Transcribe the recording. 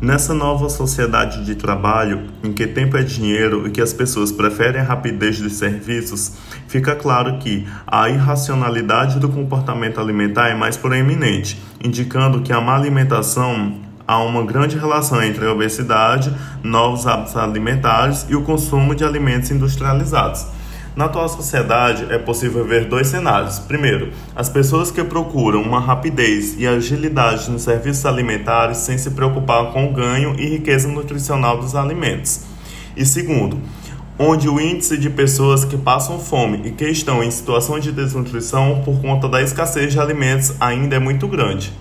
Nessa nova sociedade de trabalho, em que tempo é dinheiro e que as pessoas preferem a rapidez dos serviços, fica claro que a irracionalidade do comportamento alimentar é mais proeminente, indicando que a má alimentação há uma grande relação entre a obesidade, novos hábitos alimentares e o consumo de alimentos industrializados. Na atual sociedade, é possível ver dois cenários. Primeiro, as pessoas que procuram uma rapidez e agilidade nos serviços alimentares sem se preocupar com o ganho e riqueza nutricional dos alimentos. E segundo, onde o índice de pessoas que passam fome e que estão em situação de desnutrição por conta da escassez de alimentos ainda é muito grande.